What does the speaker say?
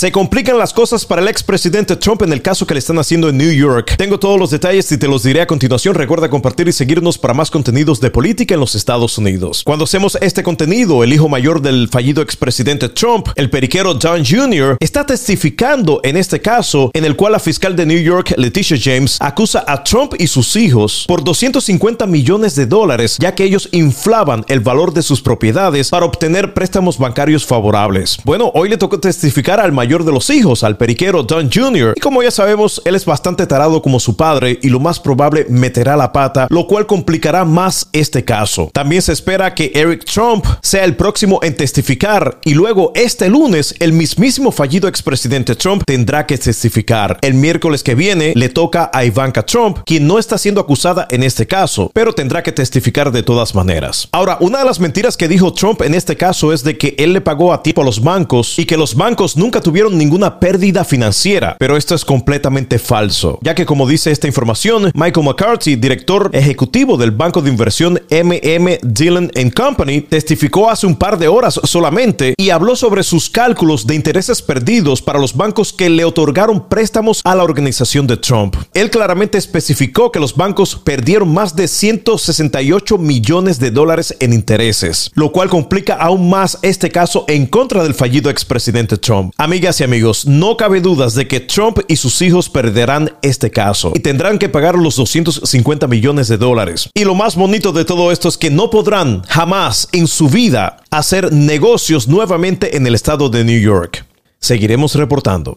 Se complican las cosas para el expresidente Trump en el caso que le están haciendo en New York. Tengo todos los detalles y te los diré a continuación. Recuerda compartir y seguirnos para más contenidos de política en los Estados Unidos. Cuando hacemos este contenido, el hijo mayor del fallido expresidente Trump, el periquero John Jr., está testificando en este caso en el cual la fiscal de New York, Leticia James, acusa a Trump y sus hijos por 250 millones de dólares, ya que ellos inflaban el valor de sus propiedades para obtener préstamos bancarios favorables. Bueno, hoy le tocó testificar al mayor de los hijos, al periquero Don Jr., y como ya sabemos, él es bastante tarado como su padre y lo más probable meterá la pata, lo cual complicará más este caso. También se espera que Eric Trump sea el próximo en testificar y luego este lunes el mismísimo fallido expresidente Trump tendrá que testificar. El miércoles que viene le toca a Ivanka Trump, quien no está siendo acusada en este caso, pero tendrá que testificar de todas maneras. Ahora, una de las mentiras que dijo Trump en este caso es de que él le pagó a tiempo a los bancos y que los bancos nunca tuvieron ninguna pérdida financiera, pero esto es completamente falso, ya que como dice esta información, Michael McCarthy, director ejecutivo del banco de inversión MM Dillon Company, testificó hace un par de horas solamente y habló sobre sus cálculos de intereses perdidos para los bancos que le otorgaron préstamos a la organización de Trump. Él claramente especificó que los bancos perdieron más de 168 millones de dólares en intereses, lo cual complica aún más este caso en contra del fallido expresidente Trump. Y amigos, no cabe dudas de que Trump y sus hijos perderán este caso y tendrán que pagar los 250 millones de dólares. Y lo más bonito de todo esto es que no podrán jamás en su vida hacer negocios nuevamente en el estado de New York. Seguiremos reportando.